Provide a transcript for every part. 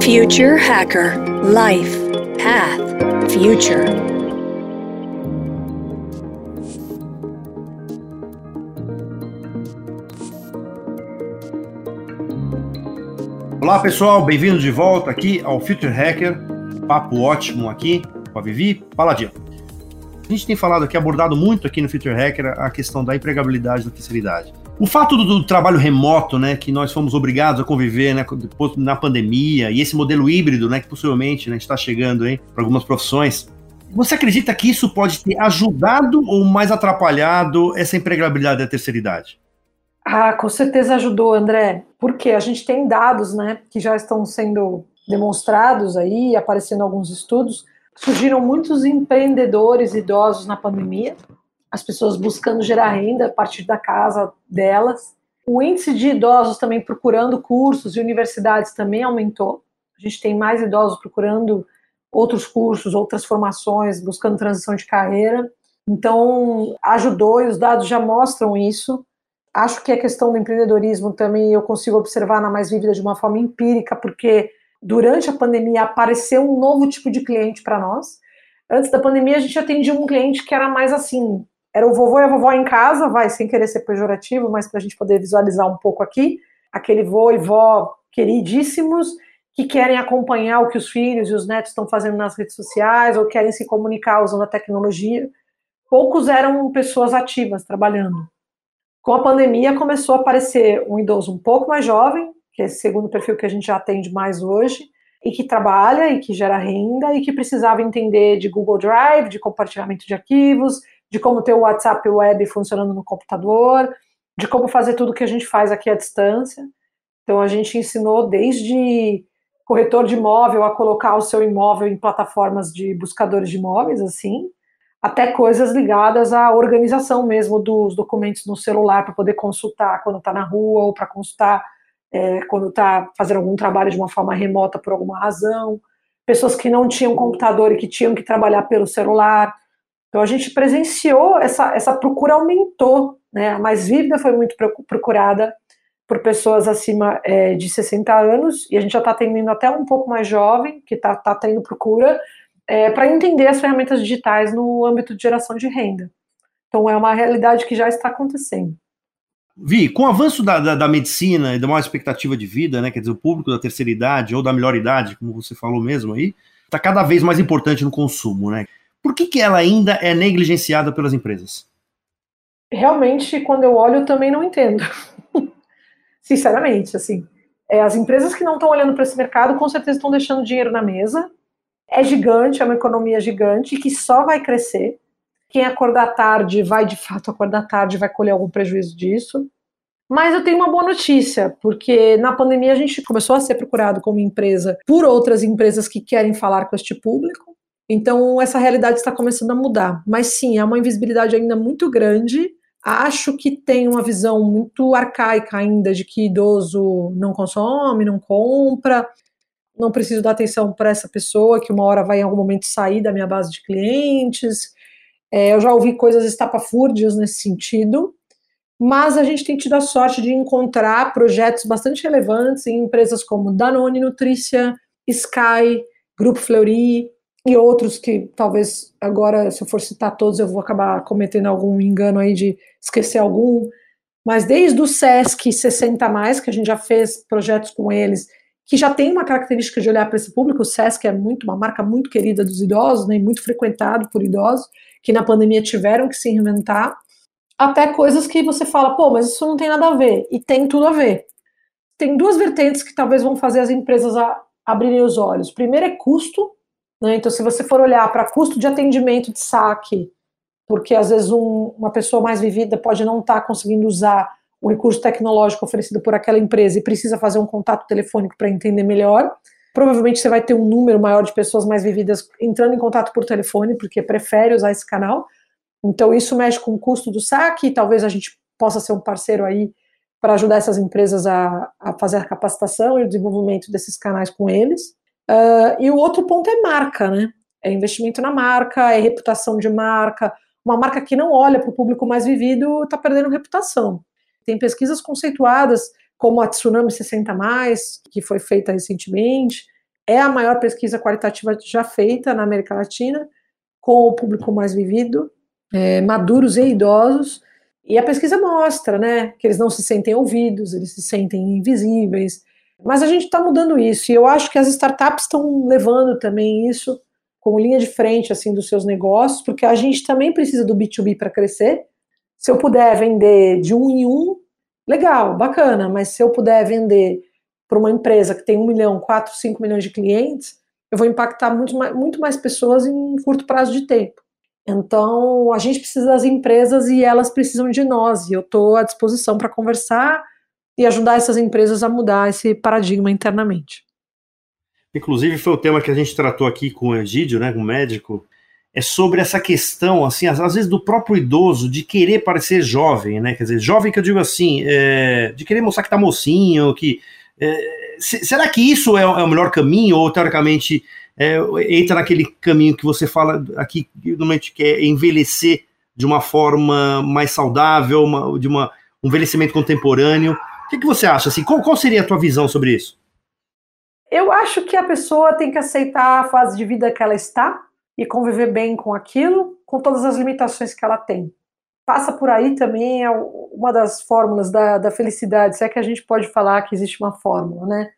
Future Hacker Life Path Future. Olá pessoal, bem-vindos de volta aqui ao Future Hacker. Papo ótimo aqui com a Vivi Paladino. A gente tem falado aqui, abordado muito aqui no Future Hacker a questão da empregabilidade da terceira O fato do, do, trabalho remoto, né, que nós fomos obrigados a conviver, né, na pandemia, e esse modelo híbrido, né, que possivelmente né, está chegando para algumas profissões, você acredita que isso pode ter ajudado ou mais atrapalhado essa empregabilidade da terceira idade? Ah, com certeza ajudou, André, porque a gente tem dados, né, que já estão sendo demonstrados aí, aparecendo alguns estudos. Surgiram muitos empreendedores idosos na pandemia, as pessoas buscando gerar renda a partir da casa delas. O índice de idosos também procurando cursos e universidades também aumentou. A gente tem mais idosos procurando outros cursos, outras formações, buscando transição de carreira. Então, ajudou e os dados já mostram isso. Acho que a questão do empreendedorismo também eu consigo observar na Mais Vívida de uma forma empírica, porque durante a pandemia apareceu um novo tipo de cliente para nós. Antes da pandemia, a gente atendia um cliente que era mais assim: era o vovô e a vovó em casa, vai, sem querer ser pejorativo, mas para a gente poder visualizar um pouco aqui, aquele vô e vó queridíssimos que querem acompanhar o que os filhos e os netos estão fazendo nas redes sociais ou querem se comunicar usando a tecnologia. Poucos eram pessoas ativas trabalhando com a pandemia começou a aparecer um idoso um pouco mais jovem, que é esse segundo perfil que a gente já atende mais hoje, e que trabalha e que gera renda e que precisava entender de Google Drive, de compartilhamento de arquivos, de como ter o WhatsApp web funcionando no computador, de como fazer tudo que a gente faz aqui à distância. Então a gente ensinou desde corretor de imóvel a colocar o seu imóvel em plataformas de buscadores de imóveis, assim, até coisas ligadas à organização mesmo dos documentos no celular para poder consultar quando está na rua ou para consultar é, quando está fazendo algum trabalho de uma forma remota por alguma razão. Pessoas que não tinham computador e que tinham que trabalhar pelo celular. Então a gente presenciou essa, essa procura aumentou, né? A mais vívida foi muito procurada por pessoas acima é, de 60 anos e a gente já está atendendo até um pouco mais jovem que está tá tendo procura é, para entender as ferramentas digitais no âmbito de geração de renda. Então, é uma realidade que já está acontecendo. Vi, com o avanço da, da, da, medicina e da maior expectativa de vida, né, quer dizer, o público da terceira idade ou da melhor idade, como você falou mesmo aí, está cada vez mais importante no consumo, né? Por que, que ela ainda é negligenciada pelas empresas? Realmente, quando eu olho, eu também não entendo. Sinceramente, assim. É, as empresas que não estão olhando para esse mercado, com certeza estão deixando dinheiro na mesa, é gigante, é uma economia gigante que só vai crescer. Quem acordar tarde vai de fato acordar tarde, vai colher algum prejuízo disso. Mas eu tenho uma boa notícia, porque na pandemia a gente começou a ser procurado como empresa por outras empresas que querem falar com este público. Então essa realidade está começando a mudar. Mas sim, é uma invisibilidade ainda muito grande. Acho que tem uma visão muito arcaica ainda de que idoso não consome, não compra, não preciso dar atenção para essa pessoa que uma hora vai em algum momento sair da minha base de clientes. É, eu já ouvi coisas estapafúrdias nesse sentido, mas a gente tem tido a sorte de encontrar projetos bastante relevantes em empresas como Danone Nutrícia, Sky, Grupo Fleury e outros que talvez agora, se eu for citar todos, eu vou acabar cometendo algum engano aí de esquecer algum. Mas desde o SESC 60 mais, que a gente já fez projetos com eles, que já tem uma característica de olhar para esse público. O Sesc é muito uma marca muito querida dos idosos, né, muito frequentado por idosos, que na pandemia tiveram que se reinventar, até coisas que você fala, pô, mas isso não tem nada a ver, e tem tudo a ver. Tem duas vertentes que talvez vão fazer as empresas abrirem os olhos. Primeiro é custo, né? Então, se você for olhar para custo de atendimento de saque, porque às vezes um, uma pessoa mais vivida pode não estar tá conseguindo usar o recurso tecnológico oferecido por aquela empresa e precisa fazer um contato telefônico para entender melhor. Provavelmente você vai ter um número maior de pessoas mais vividas entrando em contato por telefone, porque prefere usar esse canal. Então, isso mexe com o custo do saque, e talvez a gente possa ser um parceiro aí para ajudar essas empresas a, a, fazer a capacitação e o desenvolvimento desses canais com eles. Uh, e o outro ponto é marca, né? É investimento na marca, é reputação de marca. Uma marca que não olha para o público mais vivido está perdendo reputação. Tem pesquisas conceituadas, como a Tsunami 60, que foi feita recentemente, é a maior pesquisa qualitativa já feita na América Latina, com o público mais vivido, é, maduros e idosos. E a pesquisa mostra, né, que eles não se sentem ouvidos, eles se sentem invisíveis. Mas a gente está mudando isso, e eu acho que as startups estão levando também isso como linha de frente assim dos seus negócios, porque a gente também precisa do B2B para crescer. Se eu puder vender de um em um, legal, bacana, mas se eu puder vender para uma empresa que tem um milhão, quatro, cinco milhões de clientes, eu vou impactar muito mais, muito mais pessoas em um curto prazo de tempo. Então, a gente precisa das empresas e elas precisam de nós, e eu estou à disposição para conversar e ajudar essas empresas a mudar esse paradigma internamente. Inclusive, foi o tema que a gente tratou aqui com o Egídio, né, com o médico, é sobre essa questão, assim, às, vezes do próprio idoso de querer parecer jovem, né? Quer dizer, jovem que eu digo assim, é, de querer mostrar que tá mocinho, que é, será que isso é, é, o melhor caminho, ou teoricamente é, entra naquele caminho que você fala aqui, normalmente, que é envelhecer de uma forma mais saudável, uma, de uma, um envelhecimento contemporâneo? O que, que você acha? Assim, qual, qual seria a tua visão sobre isso? Eu acho que a pessoa tem que aceitar a fase de vida que ela está e conviver bem com aquilo, com todas as limitações que ela tem passa por aí também é uma das fórmulas da, da felicidade, se é que a gente pode falar que existe uma fórmula, né?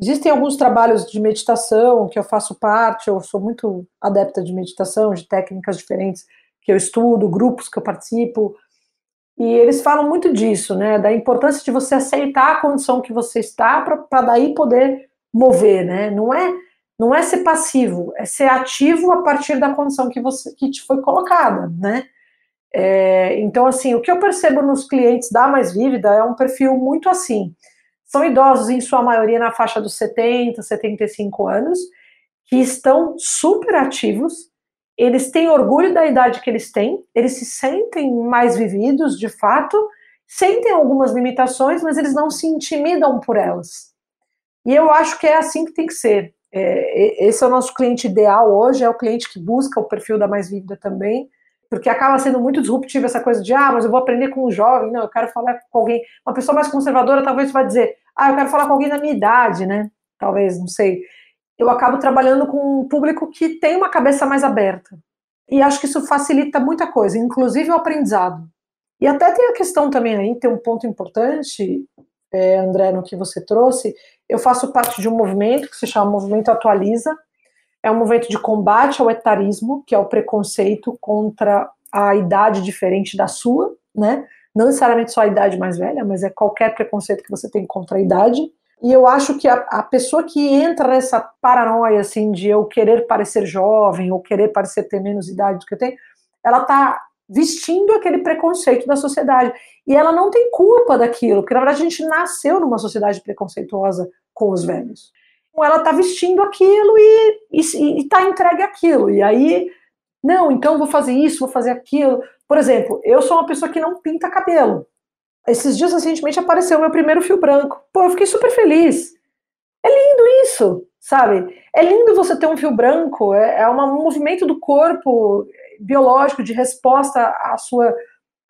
Existem alguns trabalhos de meditação que eu faço parte, eu sou muito adepta de meditação, de técnicas diferentes que eu estudo, grupos que eu participo, e eles falam muito disso, né? Da importância de você aceitar a condição que você está para daí poder mover, né? Não é não é ser passivo, é ser ativo a partir da condição que você que te foi colocada, né? É, então, assim, o que eu percebo nos clientes da Mais Vívida é um perfil muito assim. São idosos, em sua maioria, na faixa dos 70, 75 anos, que estão super ativos, eles têm orgulho da idade que eles têm, eles se sentem mais vividos, de fato, sentem algumas limitações, mas eles não se intimidam por elas. E eu acho que é assim que tem que ser. É, esse é o nosso cliente ideal hoje, é o cliente que busca o perfil da Mais Vívida também, porque acaba sendo muito disruptivo essa coisa de, ah, mas eu vou aprender com um jovem, não, eu quero falar com alguém, uma pessoa mais conservadora talvez vai dizer, ah, eu quero falar com alguém da minha idade, né, talvez, não sei. Eu acabo trabalhando com um público que tem uma cabeça mais aberta, e acho que isso facilita muita coisa, inclusive o aprendizado. E até tem a questão também aí, tem um ponto importante, é, André, no que você trouxe, eu faço parte de um movimento que se chama Movimento Atualiza, é um movimento de combate ao etarismo, que é o preconceito contra a idade diferente da sua, né? Não necessariamente só a idade mais velha, mas é qualquer preconceito que você tem contra a idade. E eu acho que a, a pessoa que entra nessa paranoia, assim, de eu querer parecer jovem ou querer parecer ter menos idade do que eu tenho, ela tá vestindo aquele preconceito da sociedade. E ela não tem culpa daquilo, porque na verdade a gente nasceu numa sociedade preconceituosa com os velhos ela está vestindo aquilo e está entregue aquilo. E aí, não, então vou fazer isso, vou fazer aquilo. Por exemplo, eu sou uma pessoa que não pinta cabelo. Esses dias recentemente apareceu meu primeiro fio branco. Pô, eu fiquei super feliz. É lindo isso, sabe? É lindo você ter um fio branco, é, é um movimento do corpo biológico de resposta à sua,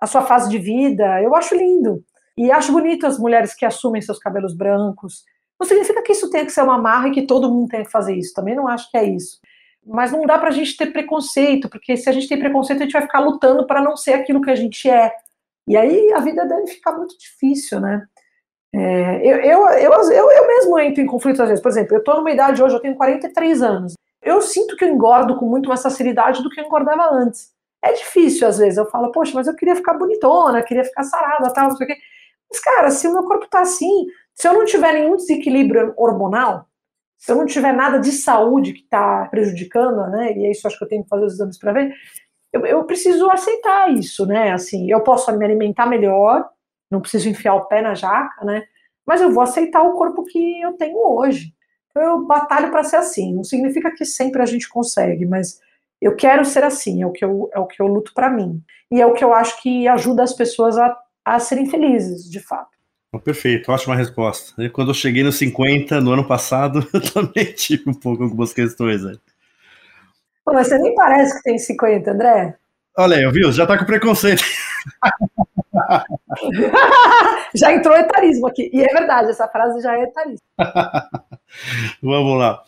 à sua fase de vida. Eu acho lindo. E acho bonito as mulheres que assumem seus cabelos brancos, não significa que isso tenha que ser uma marra e que todo mundo tenha que fazer isso. Também não acho que é isso. Mas não dá para a gente ter preconceito, porque se a gente tem preconceito, a gente vai ficar lutando para não ser aquilo que a gente é. E aí a vida deve ficar muito difícil, né? É, eu, eu, eu, eu, eu mesmo entro em conflito às vezes. Por exemplo, eu estou numa idade hoje, eu tenho 43 anos. Eu sinto que eu engordo com muito mais facilidade do que eu engordava antes. É difícil às vezes. Eu falo, poxa, mas eu queria ficar bonitona, queria ficar sarada, tal, não sei o quê. Mas, cara, se o meu corpo tá assim, se eu não tiver nenhum desequilíbrio hormonal, se eu não tiver nada de saúde que está prejudicando, né? E é isso acho que eu tenho que fazer os exames para ver. Eu, eu, preciso aceitar isso, né? Assim, eu posso me alimentar melhor, não preciso enfiar o pé na jaca, né? Mas eu vou aceitar o corpo que eu tenho hoje. Então eu batalho para ser assim. Não significa que sempre a gente consegue, mas eu quero ser assim. É o que eu, é o que eu luto para mim. E é o que eu acho que ajuda as pessoas a, a serem felizes, de fato. Perfeito, ótima resposta. Quando eu cheguei nos 50 no ano passado, eu também tive um pouco algumas questões. Né? Pô, mas você nem parece que tem 50, André. Olha aí, viu? Já tá com preconceito. já entrou etarismo aqui. E é verdade, essa frase já é etarismo. Vamos lá.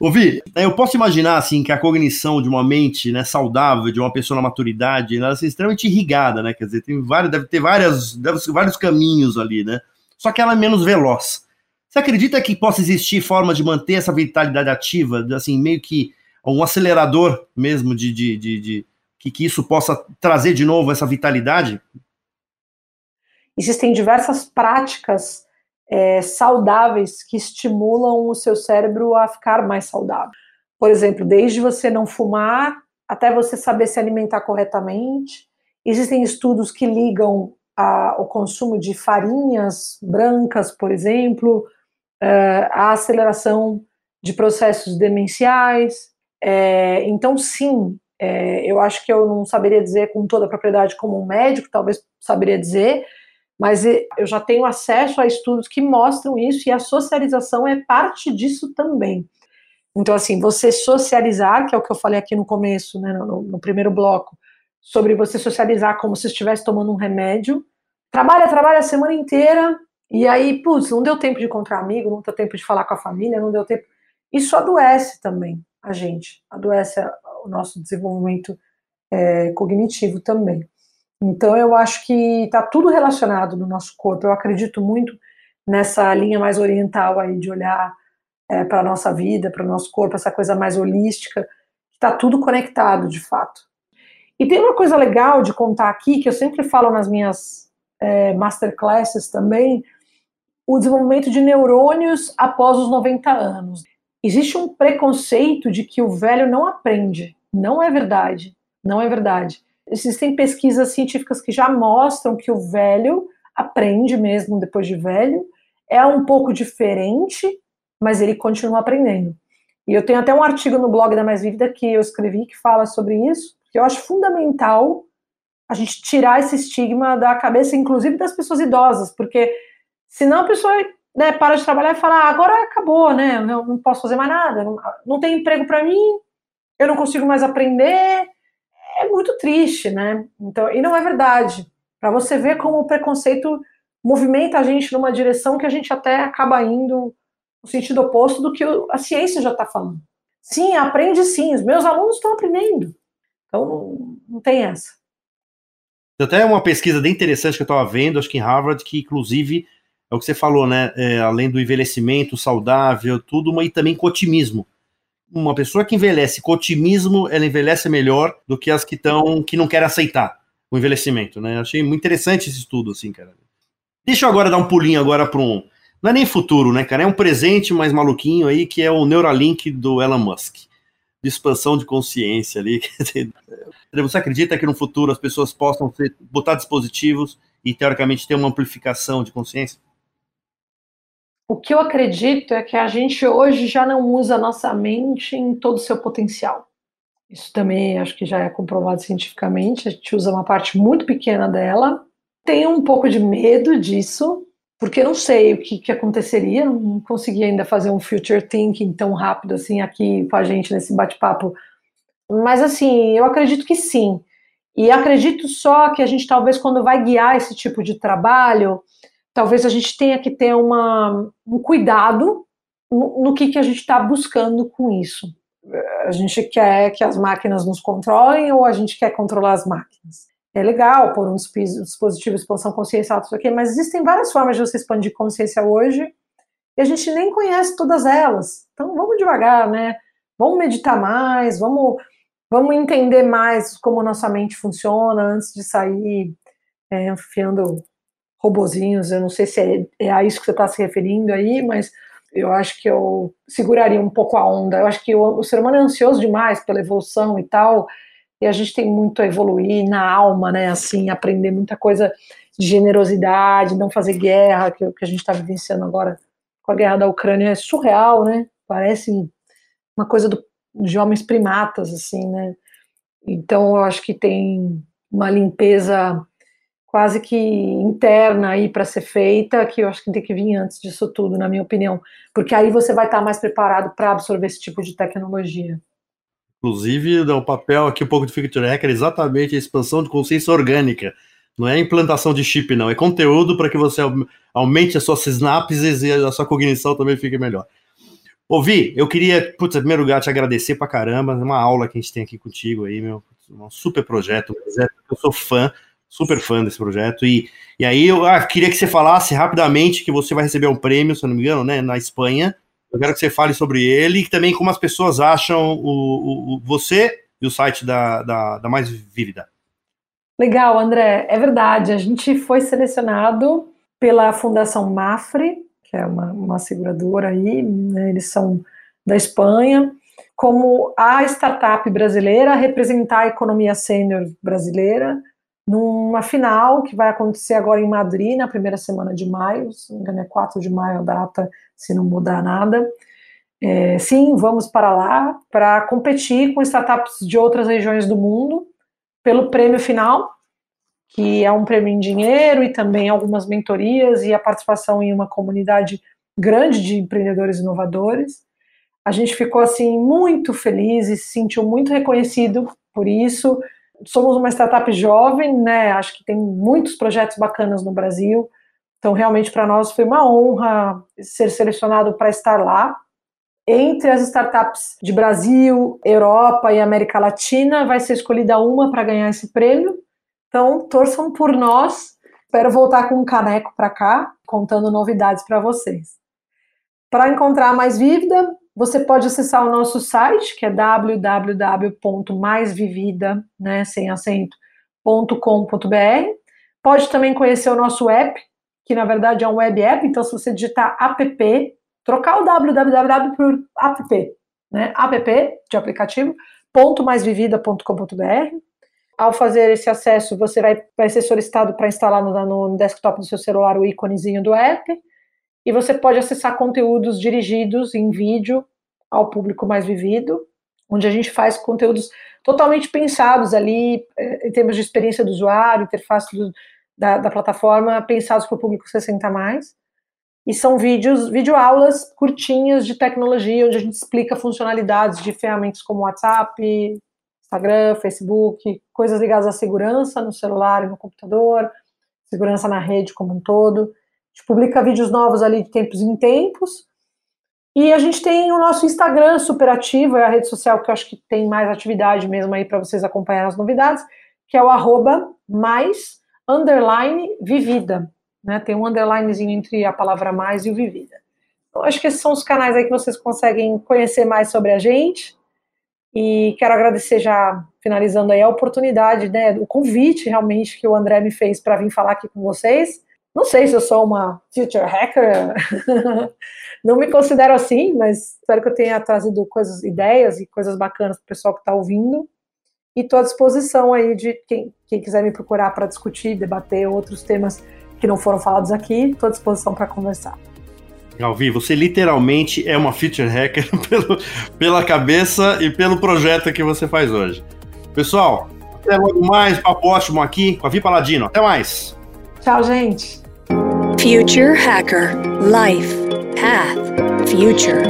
Ouvi, eu posso imaginar assim que a cognição de uma mente né, saudável, de uma pessoa na maturidade, ela é extremamente irrigada, né? Quer dizer, tem vários, deve ter várias, deve ter vários caminhos ali, né? Só que ela é menos veloz. Você acredita que possa existir forma de manter essa vitalidade ativa, assim, meio que um acelerador mesmo de, de, de, de que, que isso possa trazer de novo essa vitalidade? Existem diversas práticas é, saudáveis que estimulam o seu cérebro a ficar mais saudável. Por exemplo, desde você não fumar até você saber se alimentar corretamente. Existem estudos que ligam a, o consumo de farinhas brancas, por exemplo, é, a aceleração de processos demenciais. É, então, sim, é, eu acho que eu não saberia dizer com toda a propriedade como um médico, talvez saberia dizer, mas eu já tenho acesso a estudos que mostram isso e a socialização é parte disso também. Então, assim, você socializar, que é o que eu falei aqui no começo, né, no, no primeiro bloco, sobre você socializar como se estivesse tomando um remédio, trabalha, trabalha a semana inteira, e aí, putz, não deu tempo de encontrar amigo, não deu tempo de falar com a família, não deu tempo. Isso adoece também a gente, adoece o nosso desenvolvimento é, cognitivo também. Então, eu acho que está tudo relacionado no nosso corpo. Eu acredito muito nessa linha mais oriental aí de olhar é, para a nossa vida, para o nosso corpo, essa coisa mais holística, está tudo conectado, de fato. E tem uma coisa legal de contar aqui, que eu sempre falo nas minhas é, masterclasses também, o desenvolvimento de neurônios após os 90 anos. Existe um preconceito de que o velho não aprende. Não é verdade. Não é verdade. Existem pesquisas científicas que já mostram que o velho aprende mesmo depois de velho, é um pouco diferente, mas ele continua aprendendo. E eu tenho até um artigo no blog da Mais Vívida que eu escrevi que fala sobre isso, que eu acho fundamental a gente tirar esse estigma da cabeça, inclusive das pessoas idosas, porque senão a pessoa né, para de trabalhar e fala, ah, agora acabou, né, não, não posso fazer mais nada, não, não tem emprego para mim, eu não consigo mais aprender, é muito triste, né? Então, e não é verdade. Para você ver como o preconceito movimenta a gente numa direção que a gente até acaba indo no sentido oposto do que a ciência já está falando. Sim, aprende sim, os meus alunos estão aprendendo. Então, não tem essa. Até uma pesquisa bem interessante que eu estava vendo, acho que em Harvard, que inclusive é o que você falou, né? É, além do envelhecimento saudável, tudo, mas também com otimismo uma pessoa que envelhece com otimismo, ela envelhece melhor do que as que estão que não querem aceitar o envelhecimento, né? Achei muito interessante esse estudo, assim, cara. Deixa eu agora dar um pulinho agora para um. Não é nem futuro, né, cara? É um presente mais maluquinho aí, que é o Neuralink do Elon Musk. De expansão de consciência ali. Você acredita que no futuro as pessoas possam botar dispositivos e, teoricamente, ter uma amplificação de consciência? O que eu acredito é que a gente hoje já não usa a nossa mente em todo o seu potencial. Isso também acho que já é comprovado cientificamente. A gente usa uma parte muito pequena dela. Tenho um pouco de medo disso, porque não sei o que, que aconteceria. Não consegui ainda fazer um future thinking tão rápido assim aqui com a gente nesse bate-papo. Mas assim, eu acredito que sim. E acredito só que a gente talvez quando vai guiar esse tipo de trabalho, talvez a gente tenha que ter uma, um cuidado no, no que, que a gente está buscando com isso. A gente quer que as máquinas nos controlem ou a gente quer controlar as máquinas? É legal pôr um dispositivo de expansão consciencial, tudo aqui, mas existem várias formas de você expandir consciência hoje e a gente nem conhece todas elas. Então vamos devagar, né? Vamos meditar mais, vamos, vamos entender mais como nossa mente funciona antes de sair é, enfiando robozinhos, eu não sei se é, é a isso que você está se referindo aí, mas eu acho que eu seguraria um pouco a onda. Eu acho que o, o, ser humano é ansioso demais pela evolução e tal, e a gente tem muito a evoluir na alma, né? Assim, aprender muita coisa de generosidade, não fazer guerra, que, que a gente está vivenciando agora com a guerra da Ucrânia é surreal, né? Parece uma coisa do, de homens primatas, assim, né? Então, eu acho que tem uma limpeza quase que interna aí para ser feita, que eu acho que tem que vir antes disso tudo, na minha opinião, porque aí você vai estar mais preparado para absorver esse tipo de tecnologia. Inclusive, o papel aqui um pouco do Hacker é exatamente a expansão de consciência orgânica, Não é implantação de chip, não. É conteúdo para que você aumente as suas sinapses e a sua cognição também fique melhor. Ouvi, eu queria, putz, em primeiro lugar, te agradecer pra caramba. Uma aula que a gente tem aqui contigo aí, meu. Um super projeto. Eu sou fã, super fã desse projeto. E, e aí eu ah, queria que você falasse rapidamente que você vai receber um prêmio, se não me engano, né, na Espanha. Eu quero que você fale sobre ele e também como as pessoas acham o, o, o você e o site da, da, da Mais Vívida. Legal, André. É verdade. A gente foi selecionado pela Fundação Mafre, que é uma, uma seguradora aí, né, eles são da Espanha, como a startup brasileira a representar a economia sênior brasileira numa final que vai acontecer agora em Madrid, na primeira semana de maio, se não me engano é 4 de maio a data, se não mudar nada. É, sim, vamos para lá para competir com startups de outras regiões do mundo pelo prêmio final, que é um prêmio em dinheiro e também algumas mentorias e a participação em uma comunidade grande de empreendedores inovadores. A gente ficou assim muito feliz e se sentiu muito reconhecido por isso. Somos uma startup jovem, né? Acho que tem muitos projetos bacanas no Brasil. Então, realmente para nós foi uma honra ser selecionado para estar lá. Entre as startups de Brasil, Europa e América Latina, vai ser escolhida uma para ganhar esse prêmio. Então, torçam por nós. Espero voltar com um caneco para cá, contando novidades para vocês. Para encontrar mais Vívida, você pode acessar o nosso site, que é www.maisvivida, né, sem acento, Pode também conhecer o nosso app, que na verdade é um web app, então se você digitar app, trocar o www por app, né, app de aplicativo, .maisvivida.com.br. Ao fazer esse acesso, você vai, vai ser solicitado para instalar no, no desktop do seu celular o íconezinho do app, e você pode acessar conteúdos dirigidos em vídeo ao público mais vivido, onde a gente faz conteúdos totalmente pensados ali, eh, em termos de experiência do usuário, interface do, da, da, plataforma, pensados para o público 60 mais. E são vídeos, videoaulas curtinhas de tecnologia, onde a gente explica funcionalidades de ferramentas como WhatsApp, Instagram, Facebook, coisas ligadas à segurança no celular e no computador, segurança na rede como um todo. Gente publica vídeos novos ali de tempos em tempos. E a gente tem o nosso Instagram super ativo, é a rede social que eu acho que tem mais atividade mesmo aí para vocês acompanhar as novidades, que é o arroba mais underline vivida. Né? Tem um underlinezinho entre a palavra mais e o vivida. Então, acho que esses são os canais aí que vocês conseguem conhecer mais sobre a gente. E quero agradecer já, finalizando aí, a oportunidade, né, o convite realmente que o André me fez para vir falar aqui com vocês. Não sei se eu sou uma future hacker, não me considero assim, mas espero que eu tenha trazido coisas, ideias e coisas bacanas para o pessoal que está ouvindo. E estou à disposição aí de quem, quem quiser me procurar para discutir, debater outros temas que não foram falados aqui, estou à disposição para conversar. Alvi, você literalmente é uma feature hacker pelo, pela cabeça e pelo projeto que você faz hoje. Pessoal, até logo mais, papo ótimo aqui com a Vi Paladino. Até mais. Tchau, gente. Future Hacker. Life. Path. Future